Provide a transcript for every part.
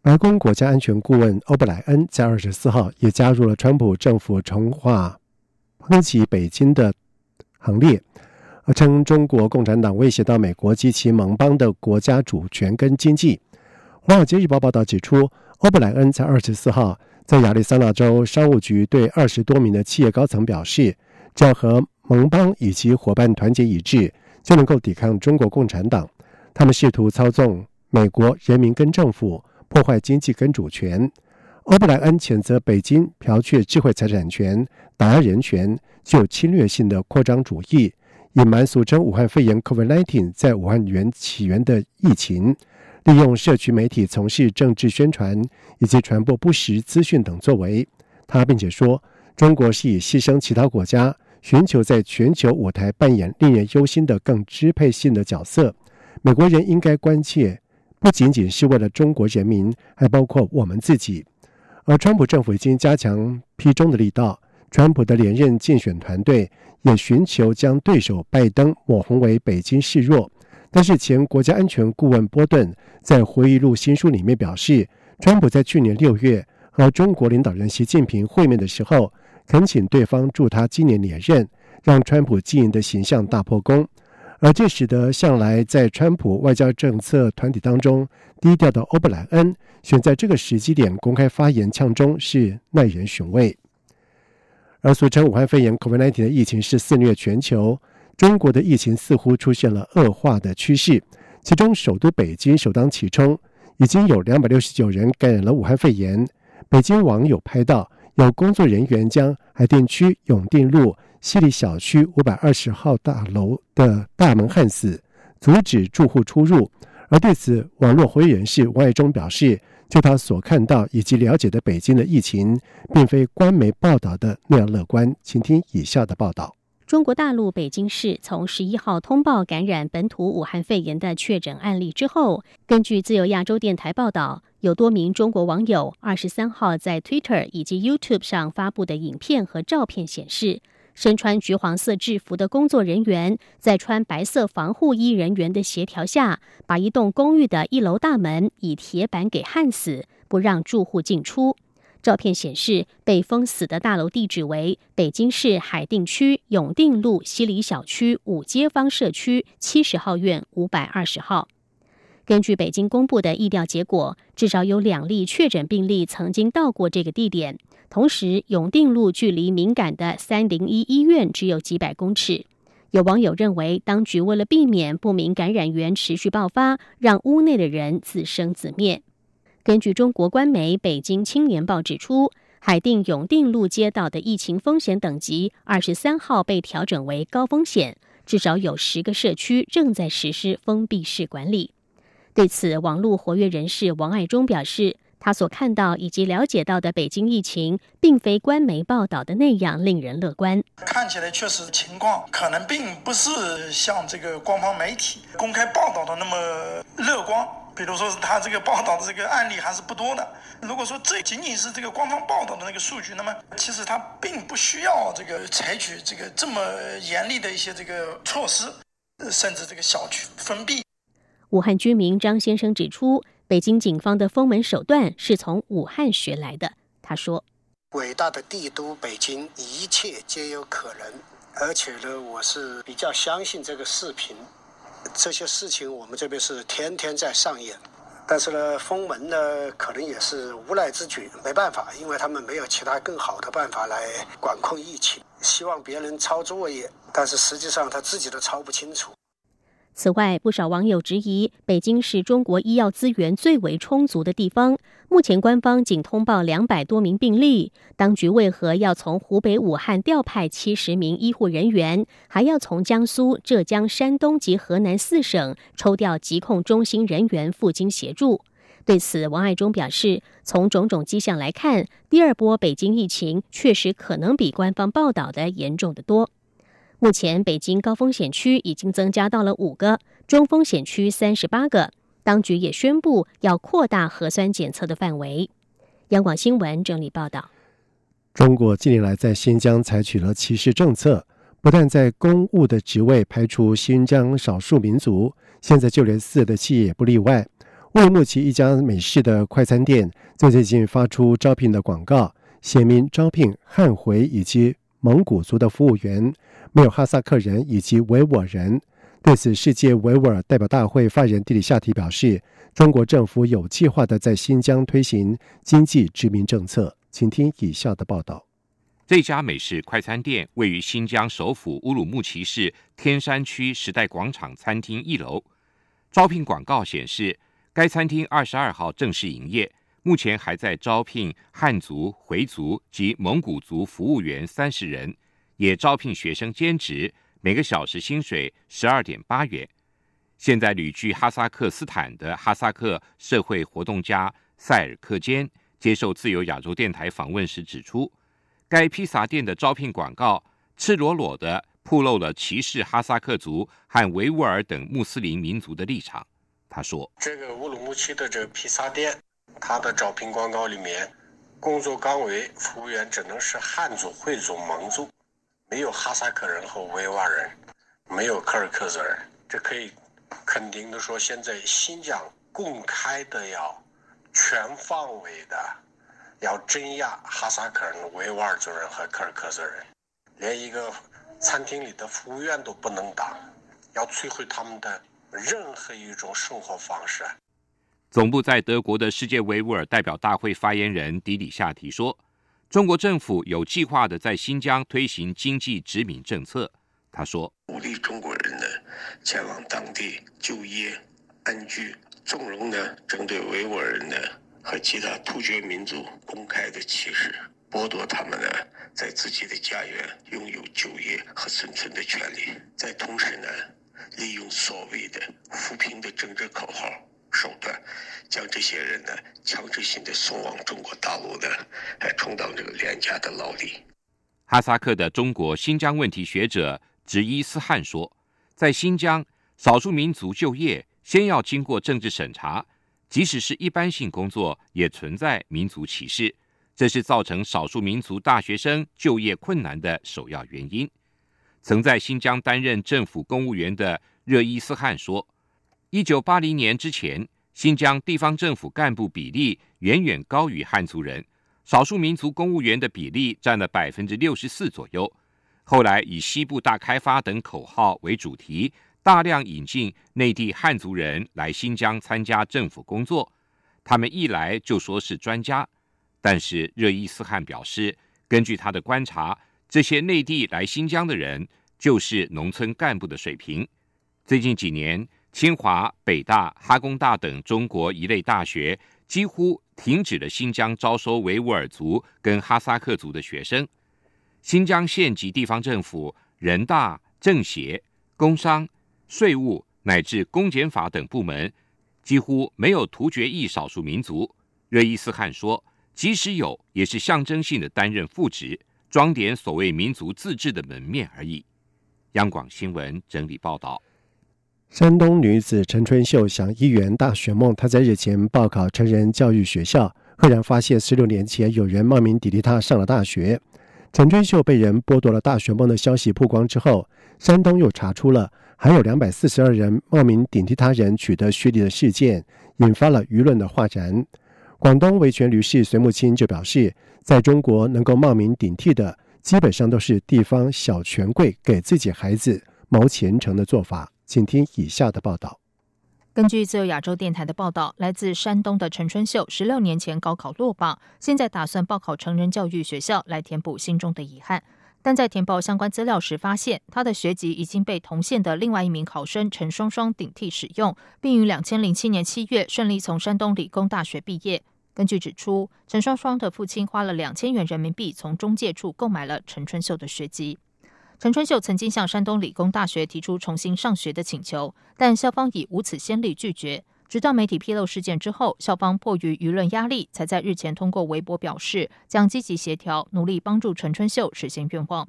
白宫国家安全顾问欧布莱恩在二十四号也加入了川普政府重划抨击北京的行列，称中国共产党威胁到美国及其盟邦的国家主权跟经济。《华尔街日报》报道指出，欧布莱恩在二十四号在亚利桑那州商务局对二十多名的企业高层表示，只要和盟邦以及伙伴团结一致，就能够抵抗中国共产党。他们试图操纵美国人民跟政府，破坏经济跟主权。欧布莱恩谴责北京剽窃智慧财产权、打压人权，具有侵略性的扩张主义，隐瞒俗称武汉肺炎 （COVID-19） 在武汉源起源的疫情，利用社区媒体从事政治宣传以及传播不实资讯等作为。他并且说，中国是以牺牲其他国家，寻求在全球舞台扮演令人忧心的更支配性的角色。美国人应该关切，不仅仅是为了中国人民，还包括我们自己。而川普政府已经加强批中的力道，川普的连任竞选团队也寻求将对手拜登抹红为北京示弱。但是前国家安全顾问波顿在回忆录新书里面表示，川普在去年六月和中国领导人习近平会面的时候，恳请对方祝他今年连任，让川普经营的形象大破功。而这使得向来在川普外交政策团体当中低调的欧布莱恩，选在这个时机点公开发言呛中是耐人寻味。而俗称武汉肺炎 （COVID-19） 的疫情是肆虐全球，中国的疫情似乎出现了恶化的趋势，其中首都北京首当其冲，已经有两百六十九人感染了武汉肺炎。北京网友拍到有工作人员将海淀区永定路。西里小区五百二十号大楼的大门焊死，阻止住户出入。而对此，网络活跃人士王爱忠表示：“就他所看到以及了解的北京的疫情，并非官媒报道的那样乐观。”请听以下的报道：中国大陆北京市从十一号通报感染本土武汉肺炎的确诊案例之后，根据自由亚洲电台报道，有多名中国网友二十三号在 Twitter 以及 YouTube 上发布的影片和照片显示。身穿橘黄色制服的工作人员，在穿白色防护衣人员的协调下，把一栋公寓的一楼大门以铁板给焊死，不让住户进出。照片显示，被封死的大楼地址为北京市海淀区永定路西里小区五街坊社区七十号院五百二十号。根据北京公布的疫调结果，至少有两例确诊病例曾经到过这个地点。同时，永定路距离敏感的三零一医院只有几百公尺。有网友认为，当局为了避免不明感染源持续爆发，让屋内的人自生自灭。根据中国官媒《北京青年报》指出，海淀永定路街道的疫情风险等级二十三号被调整为高风险，至少有十个社区正在实施封闭式管理。对此，网络活跃人士王爱忠表示，他所看到以及了解到的北京疫情，并非官媒报道的那样令人乐观。看起来确实情况可能并不是像这个官方媒体公开报道的那么乐观。比如说是他这个报道的这个案例还是不多的。如果说这仅仅是这个官方报道的那个数据，那么其实他并不需要这个采取这个这么严厉的一些这个措施，甚至这个小区封闭。武汉居民张先生指出，北京警方的封门手段是从武汉学来的。他说：“伟大的帝都北京，一切皆有可能。而且呢，我是比较相信这个视频。这些事情我们这边是天天在上演。但是呢，封门呢，可能也是无奈之举，没办法，因为他们没有其他更好的办法来管控疫情。希望别人抄作业，但是实际上他自己都抄不清楚。”此外，不少网友质疑，北京是中国医药资源最为充足的地方。目前官方仅通报两百多名病例，当局为何要从湖北武汉调派七十名医护人员，还要从江苏、浙江、山东及河南四省抽调疾控中心人员赴京协助？对此，王爱忠表示，从种种迹象来看，第二波北京疫情确实可能比官方报道的严重的多。目前，北京高风险区已经增加到了五个，中风险区三十八个。当局也宣布要扩大核酸检测的范围。央广新闻整理报道：中国近年来在新疆采取了歧视政策，不但在公务的职位排除新疆少数民族，现在就连私的企业也不例外。乌鲁木齐一家美式的快餐店在最近发出招聘的广告，写明招聘汉回以及蒙古族的服务员，没有哈萨克人以及维吾尔人。对此，世界维吾尔代表大会发言人迪里夏提表示，中国政府有计划的在新疆推行经济殖民政策。请听以下的报道：这家美式快餐店位于新疆首府乌鲁木齐市天山区时代广场餐厅一楼，招聘广告显示。该餐厅二十二号正式营业，目前还在招聘汉族、回族及蒙古族服务员三十人，也招聘学生兼职，每个小时薪水十二点八元。现在旅居哈萨克斯坦的哈萨克社会活动家塞尔克坚接受自由亚洲电台访问时指出，该披萨店的招聘广告赤裸裸的暴露了歧视哈萨克族和维吾尔等穆斯林民族的立场。他说：“这个乌鲁木齐的这个披萨店，他的招聘广告里面，工作岗位服务员只能是汉族、回族、蒙族，没有哈萨克人和维吾尔人，没有柯尔克孜人。这可以肯定的说，现在新疆公开的要全方位的要镇压哈萨克人、维吾尔族人和柯尔克孜人，连一个餐厅里的服务员都不能当，要摧毁他们的。”任何一种生活方式。总部在德国的世界维吾尔代表大会发言人迪里夏提说：“中国政府有计划的在新疆推行经济殖民政策。”他说：“鼓励中国人呢前往当地就业安居，纵容呢针对维吾尔人呢和其他突厥民族公开的歧视，剥夺他们呢在自己的家园拥有就业和生存的权利，在同时呢。”利用所谓的扶贫的政治口号，这些人呢强制性的送往中国大陆呢，来充当这个廉价的劳力。哈萨克的中国新疆问题学者直伊斯汉说，在新疆，少数民族就业先要经过政治审查，即使是一般性工作，也存在民族歧视，这是造成少数民族大学生就业困难的首要原因。曾在新疆担任政府公务员的热伊斯汉说：“一九八零年之前，新疆地方政府干部比例远远高于汉族人，少数民族公务员的比例占了百分之六十四左右。后来以西部大开发等口号为主题，大量引进内地汉族人来新疆参加政府工作，他们一来就说是专家。但是热伊斯汗表示，根据他的观察。”这些内地来新疆的人，就是农村干部的水平。最近几年，清华、北大、哈工大等中国一类大学几乎停止了新疆招收维吾尔族跟哈萨克族的学生。新疆县级地方政府、人大、政协、工商、税务乃至公检法等部门，几乎没有突厥裔少数民族。热伊斯汗说，即使有，也是象征性的担任副职。装点所谓民族自治的门面而已。央广新闻整理报道：山东女子陈春秀想一圆大学梦，她在日前报考成人教育学校，赫然发现十六年前有人冒名顶替她上了大学。陈春秀被人剥夺了大学梦的消息曝光之后，山东又查出了还有两百四十二人冒名顶替他人取得学历的事件，引发了舆论的哗然。广东维权律师隋木清就表示。在中国，能够冒名顶替的，基本上都是地方小权贵给自己孩子谋前程的做法。请听以下的报道。根据自由亚洲电台的报道，来自山东的陈春秀，十六年前高考落榜，现在打算报考成人教育学校来填补心中的遗憾。但在填报相关资料时，发现他的学籍已经被同县的另外一名考生陈双双顶替使用，并于两千零七年七月顺利从山东理工大学毕业。根据指出，陈双双的父亲花了两千元人民币从中介处购买了陈春秀的学籍。陈春秀曾经向山东理工大学提出重新上学的请求，但校方以无此先例拒绝。直到媒体披露事件之后，校方迫于舆论压力，才在日前通过微博表示，将积极协调，努力帮助陈春秀实现愿望。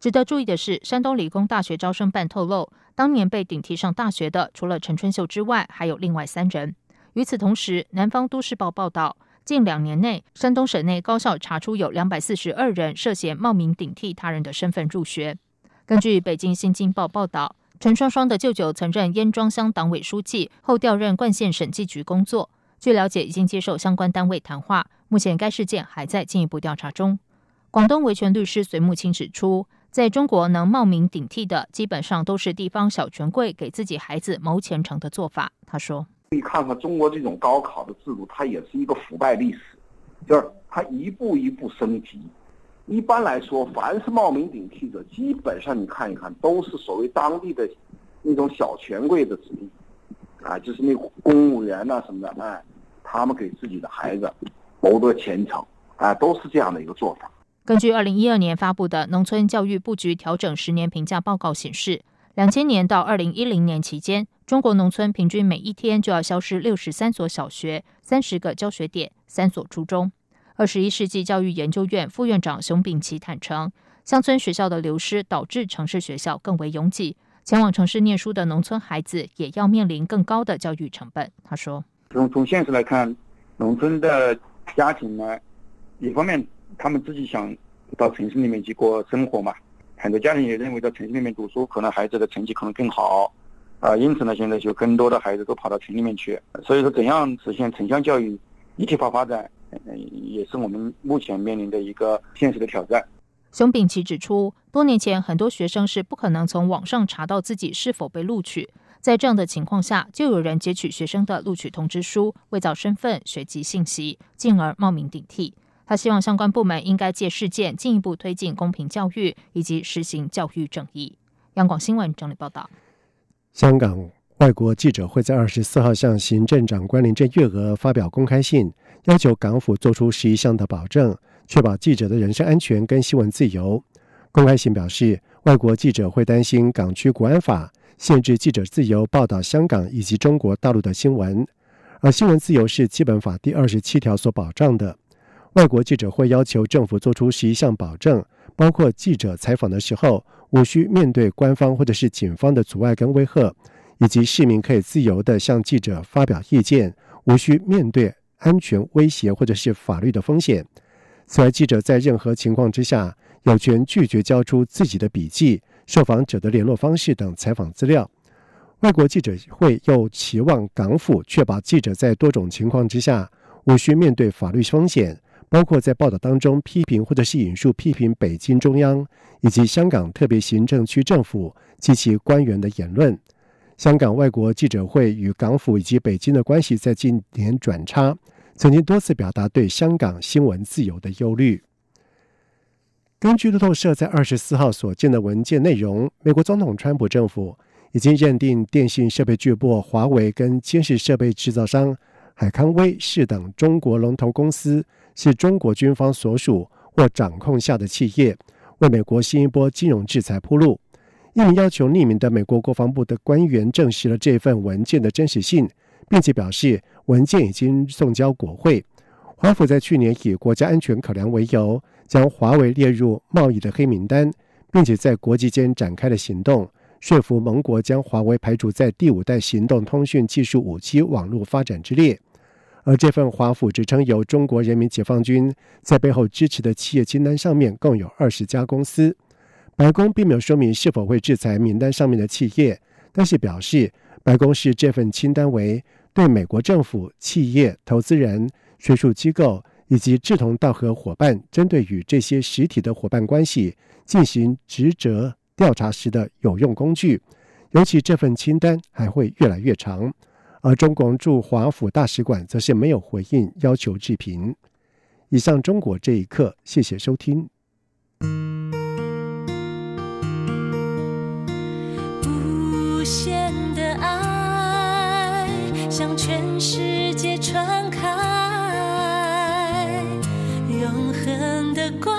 值得注意的是，山东理工大学招生办透露，当年被顶替上大学的，除了陈春秀之外，还有另外三人。与此同时，南方都市报报道，近两年内，山东省内高校查出有两百四十二人涉嫌冒名顶替他人的身份入学。根据北京新京报报道，陈双双的舅舅曾任燕庄乡党委书记，后调任冠县审计局工作。据了解，已经接受相关单位谈话，目前该事件还在进一步调查中。广东维权律师隋木清指出。在中国，能冒名顶替的，基本上都是地方小权贵给自己孩子谋前程的做法。他说：“可以看看中国这种高考的制度，它也是一个腐败历史，就是它一步一步升级。一般来说，凡是冒名顶替者，基本上你看一看，都是所谓当地的那种小权贵的子弟，啊，就是那公务员呐什么的，哎，他们给自己的孩子谋得前程，啊，都是这样的一个做法。”根据二零一二年发布的农村教育布局调整十年评价报告显示，两千年到二零一零年期间，中国农村平均每一天就要消失六十三所小学、三十个教学点、三所初中。二十一世纪教育研究院副院长熊丙奇坦诚，乡村学校的流失导致城市学校更为拥挤，前往城市念书的农村孩子也要面临更高的教育成本。他说：“从从现实来看，农村的家庭呢，一方面。”他们自己想到城市里面去过生活嘛，很多家庭也认为到城市里面读书，可能孩子的成绩可能更好，啊，因此呢，现在就更多的孩子都跑到城里面去。所以说，怎样实现城乡教育一体化发展，也是我们目前面临的一个现实的挑战。熊丙奇指出，多年前很多学生是不可能从网上查到自己是否被录取，在这样的情况下，就有人截取学生的录取通知书，伪造身份、学籍信息，进而冒名顶替。他希望相关部门应该借事件进一步推进公平教育以及实行教育正义。央广新闻整理报道：香港外国记者会在二十四号向行政长官林郑月娥发表公开信，要求港府做出十一项的保证，确保记者的人身安全跟新闻自由。公开信表示，外国记者会担心港区国安法限制记者自由报道香港以及中国大陆的新闻，而新闻自由是基本法第二十七条所保障的。外国记者会要求政府做出十一项保证，包括记者采访的时候无需面对官方或者是警方的阻碍跟威吓，以及市民可以自由的向记者发表意见，无需面对安全威胁或者是法律的风险。此外，记者在任何情况之下有权拒绝交出自己的笔记、受访者的联络方式等采访资料。外国记者会又期望港府确保记者在多种情况之下无需面对法律风险。包括在报道当中批评或者是引述批评北京中央以及香港特别行政区政府及其官员的言论。香港外国记者会与港府以及北京的关系在近年转差，曾经多次表达对香港新闻自由的忧虑。根据路透社在二十四号所见的文件内容，美国总统川普政府已经认定电信设备巨擘华为跟监视设备制造商海康威视等中国龙头公司。是中国军方所属或掌控下的企业，为美国新一波金融制裁铺路。一名要求匿名的美国国防部的官员证实了这份文件的真实性，并且表示文件已经送交国会。华府在去年以国家安全考量为由，将华为列入贸易的黑名单，并且在国际间展开了行动，说服盟国将华为排除在第五代行动通讯技术五 G 网络发展之列。而这份华府职称由中国人民解放军在背后支持的企业清单上面共有二十家公司。白宫并没有说明是否会制裁名单上面的企业，但是表示白宫视这份清单为对美国政府、企业、投资人、学术机构以及志同道合伙伴针对与这些实体的伙伴关系进行职责调查时的有用工具。尤其这份清单还会越来越长。而中国驻华府大使馆则是没有回应要求置评。以上中国这一刻，谢谢收听。无限的爱向全世界传开，永恒的光